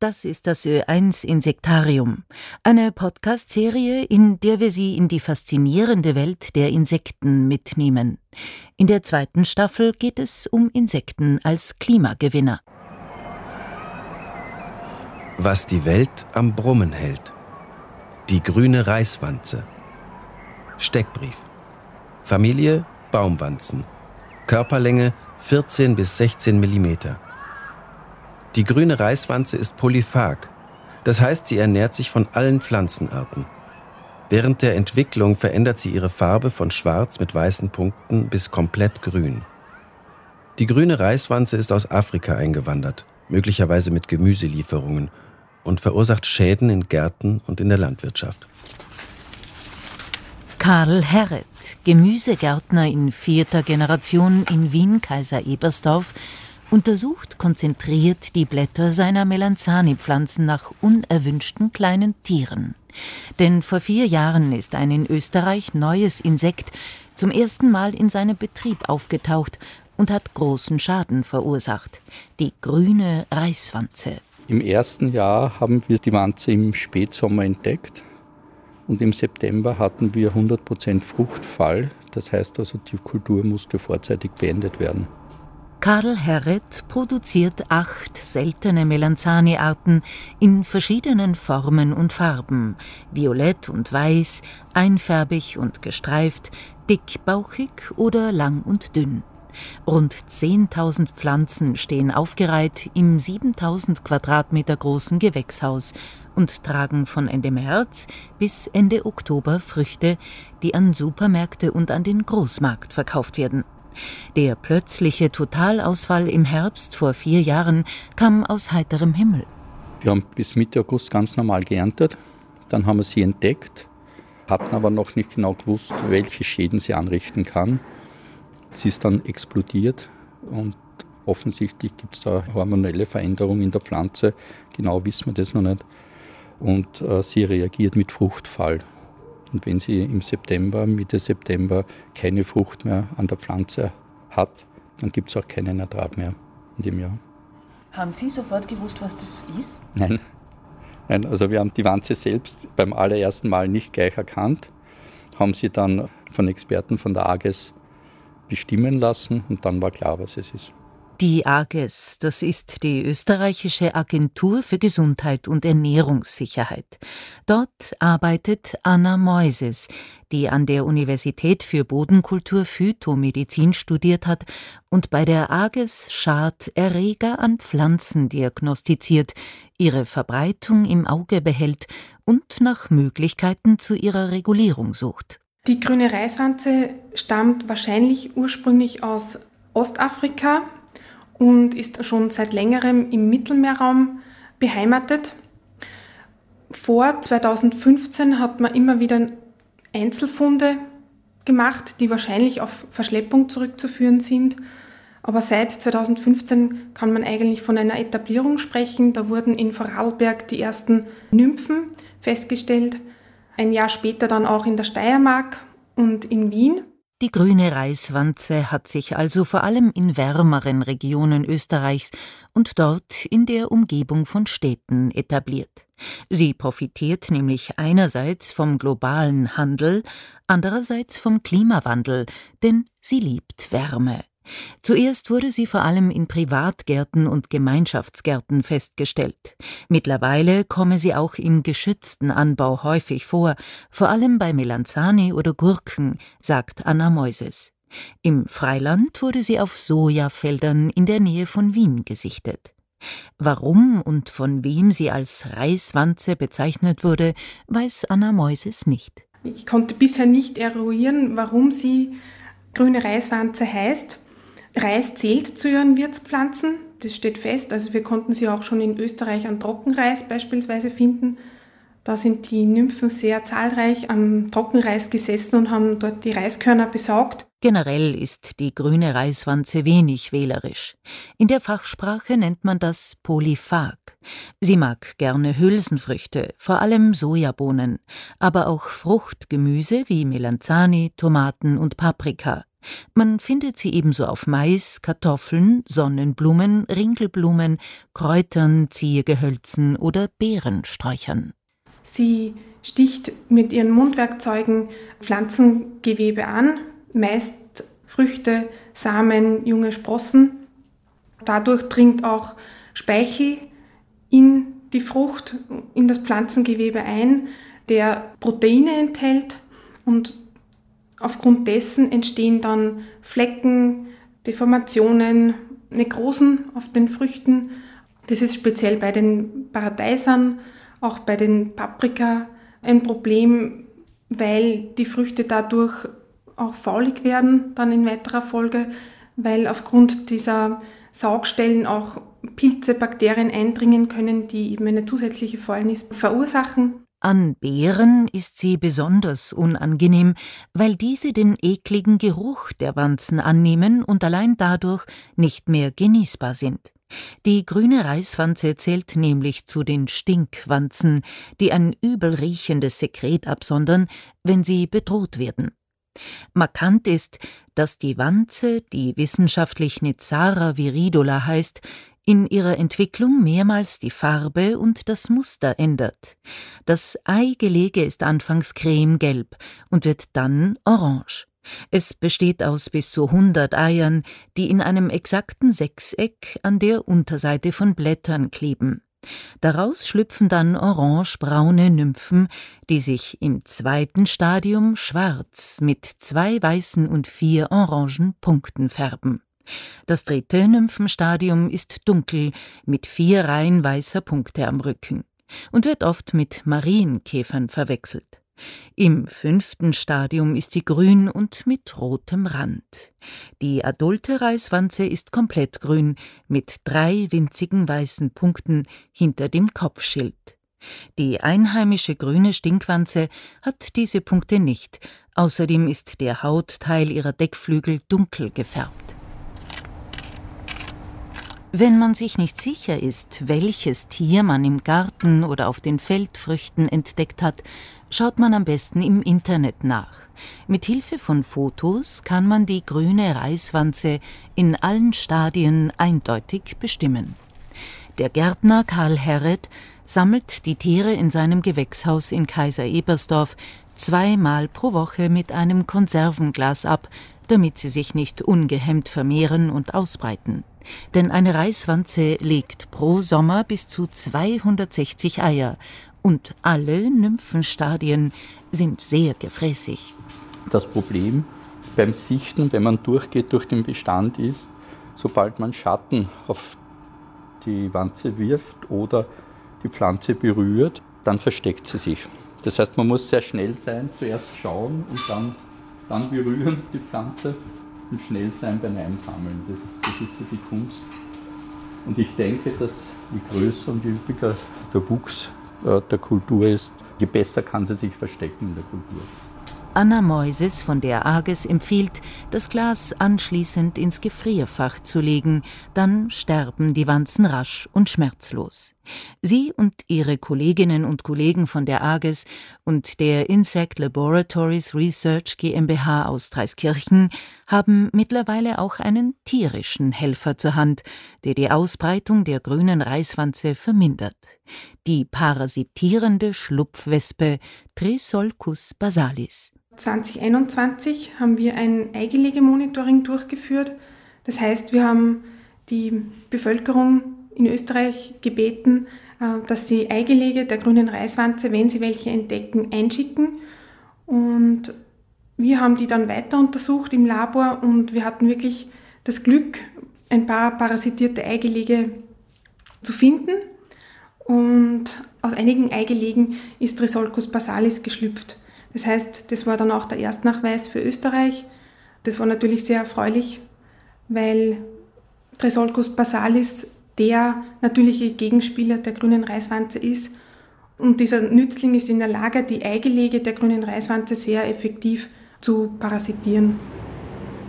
Das ist das Ö1 Insektarium, eine Podcast-Serie, in der wir Sie in die faszinierende Welt der Insekten mitnehmen. In der zweiten Staffel geht es um Insekten als Klimagewinner. Was die Welt am Brummen hält. Die grüne Reiswanze. Steckbrief. Familie Baumwanzen. Körperlänge 14 bis 16 Millimeter. Die grüne Reiswanze ist polyphag, das heißt, sie ernährt sich von allen Pflanzenarten. Während der Entwicklung verändert sie ihre Farbe von schwarz mit weißen Punkten bis komplett grün. Die grüne Reiswanze ist aus Afrika eingewandert, möglicherweise mit Gemüselieferungen, und verursacht Schäden in Gärten und in der Landwirtschaft. Karl Herret, Gemüsegärtner in vierter Generation in Wien-Kaiser-Ebersdorf, untersucht konzentriert die Blätter seiner Melanzani-Pflanzen nach unerwünschten kleinen Tieren. Denn vor vier Jahren ist ein in Österreich neues Insekt zum ersten Mal in seinem Betrieb aufgetaucht und hat großen Schaden verursacht. Die grüne Reiswanze. Im ersten Jahr haben wir die Wanze im Spätsommer entdeckt und im September hatten wir 100% Fruchtfall. Das heißt also, die Kultur musste vorzeitig beendet werden. Karl Herret produziert acht seltene Melanzani-Arten in verschiedenen Formen und Farben, violett und weiß, einfärbig und gestreift, dickbauchig oder lang und dünn. Rund 10.000 Pflanzen stehen aufgereiht im 7.000 Quadratmeter großen Gewächshaus und tragen von Ende März bis Ende Oktober Früchte, die an Supermärkte und an den Großmarkt verkauft werden. Der plötzliche Totalausfall im Herbst vor vier Jahren kam aus heiterem Himmel. Wir haben bis Mitte August ganz normal geerntet. Dann haben wir sie entdeckt, hatten aber noch nicht genau gewusst, welche Schäden sie anrichten kann. Sie ist dann explodiert und offensichtlich gibt es da hormonelle Veränderungen in der Pflanze. Genau wissen wir das noch nicht. Und äh, sie reagiert mit Fruchtfall. Und wenn sie im September, Mitte September keine Frucht mehr an der Pflanze hat, dann gibt es auch keinen Ertrag mehr in dem Jahr. Haben Sie sofort gewusst, was das ist? Nein. Nein, also wir haben die Wanze selbst beim allerersten Mal nicht gleich erkannt, haben sie dann von Experten von der AGES bestimmen lassen und dann war klar, was es ist. Die AGES, das ist die österreichische Agentur für Gesundheit und Ernährungssicherheit. Dort arbeitet Anna Moises, die an der Universität für Bodenkultur Phytomedizin studiert hat und bei der AGES Schaderreger an Pflanzen diagnostiziert, ihre Verbreitung im Auge behält und nach Möglichkeiten zu ihrer Regulierung sucht. Die grüne Reiswanze stammt wahrscheinlich ursprünglich aus Ostafrika und ist schon seit längerem im Mittelmeerraum beheimatet. Vor 2015 hat man immer wieder Einzelfunde gemacht, die wahrscheinlich auf Verschleppung zurückzuführen sind. Aber seit 2015 kann man eigentlich von einer Etablierung sprechen. Da wurden in Vorarlberg die ersten Nymphen festgestellt. Ein Jahr später dann auch in der Steiermark und in Wien. Die grüne Reiswanze hat sich also vor allem in wärmeren Regionen Österreichs und dort in der Umgebung von Städten etabliert. Sie profitiert nämlich einerseits vom globalen Handel, andererseits vom Klimawandel, denn sie liebt Wärme. Zuerst wurde sie vor allem in Privatgärten und Gemeinschaftsgärten festgestellt. Mittlerweile komme sie auch im geschützten Anbau häufig vor, vor allem bei Melanzani oder Gurken, sagt Anna Moises. Im Freiland wurde sie auf Sojafeldern in der Nähe von Wien gesichtet. Warum und von wem sie als Reiswanze bezeichnet wurde, weiß Anna Moises nicht. Ich konnte bisher nicht eruieren, warum sie grüne Reiswanze heißt. Reis zählt zu ihren Wirtspflanzen, das steht fest. Also wir konnten sie auch schon in Österreich an Trockenreis beispielsweise finden. Da sind die Nymphen sehr zahlreich am Trockenreis gesessen und haben dort die Reiskörner besaugt. Generell ist die grüne Reiswanze wenig wählerisch. In der Fachsprache nennt man das Polyphag. Sie mag gerne Hülsenfrüchte, vor allem Sojabohnen, aber auch Fruchtgemüse wie Melanzani, Tomaten und Paprika. Man findet sie ebenso auf Mais, Kartoffeln, Sonnenblumen, Ringelblumen, Kräutern, Ziergehölzen oder Beerensträuchern. Sie sticht mit ihren Mundwerkzeugen Pflanzengewebe an, meist Früchte, Samen, junge Sprossen. Dadurch dringt auch Speichel in die Frucht, in das Pflanzengewebe ein, der Proteine enthält und aufgrund dessen entstehen dann Flecken, Deformationen, Nekrosen auf den Früchten. Das ist speziell bei den Paradeisern, auch bei den Paprika ein Problem, weil die Früchte dadurch auch faulig werden, dann in weiterer Folge, weil aufgrund dieser Saugstellen auch Pilze, Bakterien eindringen können, die eben eine zusätzliche Fäulnis verursachen. An Beeren ist sie besonders unangenehm, weil diese den ekligen Geruch der Wanzen annehmen und allein dadurch nicht mehr genießbar sind. Die grüne Reiswanze zählt nämlich zu den Stinkwanzen, die ein übel riechendes Sekret absondern, wenn sie bedroht werden. Markant ist, dass die Wanze, die wissenschaftlich Nizara viridula heißt, in ihrer Entwicklung mehrmals die Farbe und das Muster ändert. Das Eigelege ist anfangs cremegelb und wird dann orange. Es besteht aus bis zu 100 Eiern, die in einem exakten Sechseck an der Unterseite von Blättern kleben. Daraus schlüpfen dann orangebraune Nymphen, die sich im zweiten Stadium schwarz mit zwei weißen und vier orangen Punkten färben. Das dritte Nymphenstadium ist dunkel mit vier Reihen weißer Punkte am Rücken und wird oft mit Marienkäfern verwechselt. Im fünften Stadium ist sie grün und mit rotem Rand. Die adulte Reiswanze ist komplett grün mit drei winzigen weißen Punkten hinter dem Kopfschild. Die einheimische grüne Stinkwanze hat diese Punkte nicht, außerdem ist der Hautteil ihrer Deckflügel dunkel gefärbt. Wenn man sich nicht sicher ist, welches Tier man im Garten oder auf den Feldfrüchten entdeckt hat, schaut man am besten im Internet nach. Mit Hilfe von Fotos kann man die grüne Reiswanze in allen Stadien eindeutig bestimmen. Der Gärtner Karl Herret sammelt die Tiere in seinem Gewächshaus in Kaiser Ebersdorf zweimal pro Woche mit einem Konservenglas ab, damit sie sich nicht ungehemmt vermehren und ausbreiten. Denn eine Reiswanze legt pro Sommer bis zu 260 Eier und alle Nymphenstadien sind sehr gefräßig. Das Problem beim Sichten, wenn man durchgeht durch den Bestand, ist, sobald man Schatten auf die Wanze wirft oder die Pflanze berührt, dann versteckt sie sich. Das heißt, man muss sehr schnell sein, zuerst schauen und dann, dann berühren die Pflanze und schnell sein beim Einsammeln. Das, das ist so die Kunst. Und ich denke, dass je größer und je üppiger der Wuchs äh, der Kultur ist, je besser kann sie sich verstecken in der Kultur. Anna Moises von der Arges empfiehlt, das Glas anschließend ins Gefrierfach zu legen, dann sterben die Wanzen rasch und schmerzlos. Sie und ihre Kolleginnen und Kollegen von der Arges und der Insect Laboratories Research GmbH aus Dreiskirchen haben mittlerweile auch einen tierischen Helfer zur Hand, der die Ausbreitung der grünen Reiswanze vermindert. Die parasitierende Schlupfwespe Trisolcus basalis. 2021 haben wir ein Eingelegemonitoring durchgeführt. Das heißt, wir haben die Bevölkerung in Österreich gebeten, äh, dass sie Eigelege der grünen Reiswanze, wenn sie welche entdecken, einschicken. Und wir haben die dann weiter untersucht im Labor und wir hatten wirklich das Glück, ein paar parasitierte Eigelege zu finden. Und aus einigen Eigelegen ist Trisolcus basalis geschlüpft. Das heißt, das war dann auch der Erstnachweis für Österreich. Das war natürlich sehr erfreulich, weil Tresolcus basalis der natürliche Gegenspieler der grünen Reiswanze ist. Und dieser Nützling ist in der Lage, die Eigelege der grünen Reiswanze sehr effektiv zu parasitieren.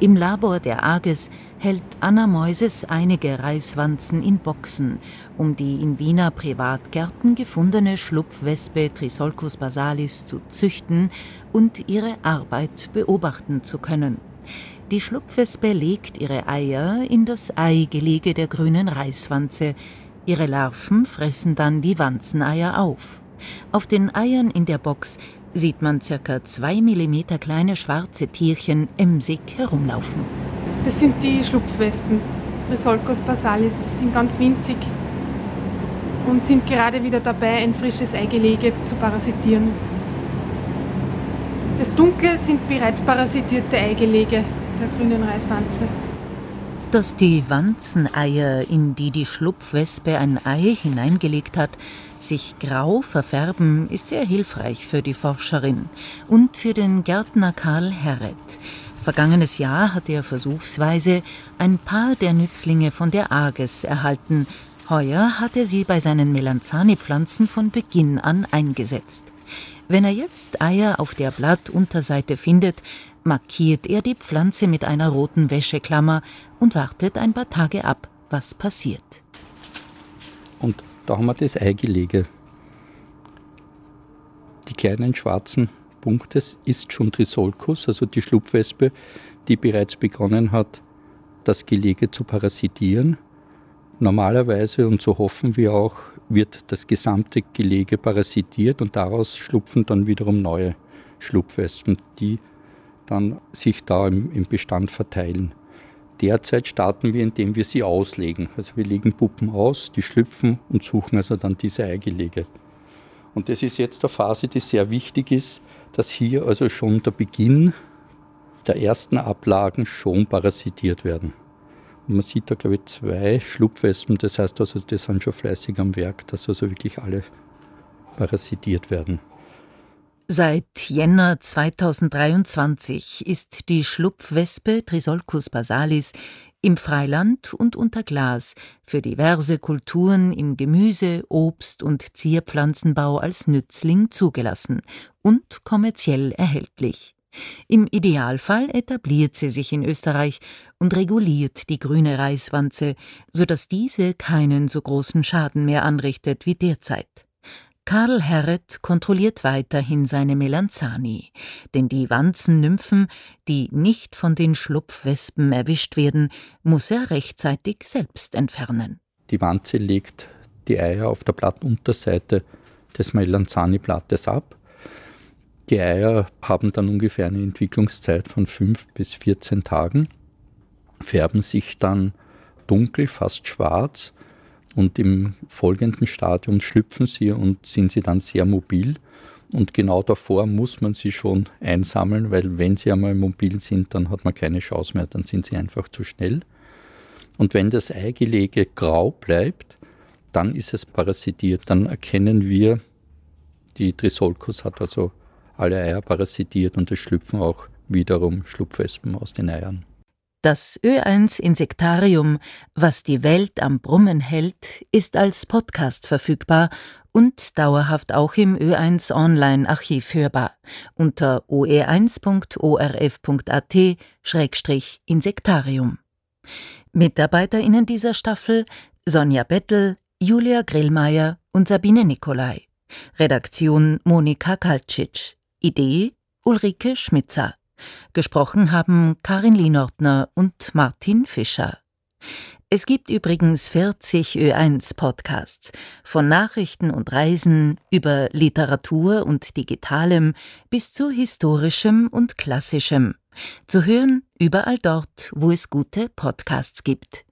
Im Labor der Arges hält Anna Moises einige Reiswanzen in Boxen, um die in Wiener Privatgärten gefundene Schlupfwespe Trisolcus basalis zu züchten und ihre Arbeit beobachten zu können. Die Schlupfwespe legt ihre Eier in das Eigelege der grünen Reiswanze. Ihre Larven fressen dann die Wanzeneier auf. Auf den Eiern in der Box sieht man circa zwei Millimeter kleine schwarze Tierchen emsig herumlaufen. Das sind die Schlupfwespen, Risolcos basalis. Das sind ganz winzig und sind gerade wieder dabei, ein frisches Eigelege zu parasitieren. Das Dunkle sind bereits parasitierte Eigelege der grünen Reiswanze. Dass die Wanzeneier, in die die Schlupfwespe ein Ei hineingelegt hat, sich grau verfärben, ist sehr hilfreich für die Forscherin und für den Gärtner Karl Herret. Vergangenes Jahr hat er versuchsweise ein paar der Nützlinge von der Arges erhalten. Heuer hat er sie bei seinen Melanzani-Pflanzen von Beginn an eingesetzt. Wenn er jetzt Eier auf der Blattunterseite findet, markiert er die Pflanze mit einer roten Wäscheklammer und wartet ein paar Tage ab, was passiert. Und da haben wir das Eigelege. Die kleinen schwarzen Punkte ist schon Trisolcus, also die Schlupfwespe, die bereits begonnen hat, das Gelege zu parasitieren. Normalerweise, und so hoffen wir auch, wird das gesamte Gelege parasitiert und daraus schlupfen dann wiederum neue Schlupfwespen, die dann sich da im, im Bestand verteilen. Derzeit starten wir, indem wir sie auslegen. Also wir legen Puppen aus, die schlüpfen und suchen also dann diese Eigelege. Und das ist jetzt eine Phase, die sehr wichtig ist, dass hier also schon der Beginn der ersten Ablagen schon parasitiert werden. Und man sieht da, glaube ich, zwei Schlupfwespen, das heißt also, die sind schon fleißig am Werk, dass also wirklich alle parasitiert werden. Seit Jänner 2023 ist die Schlupfwespe Trisolcus basalis im Freiland und unter Glas für diverse Kulturen im Gemüse-, Obst- und Zierpflanzenbau als Nützling zugelassen und kommerziell erhältlich. Im Idealfall etabliert sie sich in Österreich und reguliert die grüne Reiswanze, sodass diese keinen so großen Schaden mehr anrichtet wie derzeit. Karl Herret kontrolliert weiterhin seine Melanzani, denn die Wanzennymphen, die nicht von den Schlupfwespen erwischt werden, muss er rechtzeitig selbst entfernen. Die Wanze legt die Eier auf der Blattunterseite des Melanzani-Blattes ab die Eier haben dann ungefähr eine Entwicklungszeit von 5 bis 14 Tagen, färben sich dann dunkel, fast schwarz und im folgenden Stadium schlüpfen sie und sind sie dann sehr mobil. Und genau davor muss man sie schon einsammeln, weil wenn sie einmal mobil sind, dann hat man keine Chance mehr, dann sind sie einfach zu schnell. Und wenn das Eigelege grau bleibt, dann ist es parasitiert. Dann erkennen wir, die Trisolcus hat also alle Eier parasitiert und es schlüpfen auch wiederum Schlupfwespen aus den Eiern. Das Ö1 Insektarium, was die Welt am Brummen hält, ist als Podcast verfügbar und dauerhaft auch im Ö1 Online-Archiv hörbar unter oe1.orf.at-insektarium. MitarbeiterInnen dieser Staffel Sonja Bettel, Julia Grillmeier und Sabine Nikolai. Redaktion Monika Kaltschitsch. Idee Ulrike Schmitzer. Gesprochen haben Karin Lienortner und Martin Fischer. Es gibt übrigens 40 Ö1 Podcasts, von Nachrichten und Reisen über Literatur und Digitalem bis zu historischem und klassischem. Zu hören überall dort, wo es gute Podcasts gibt.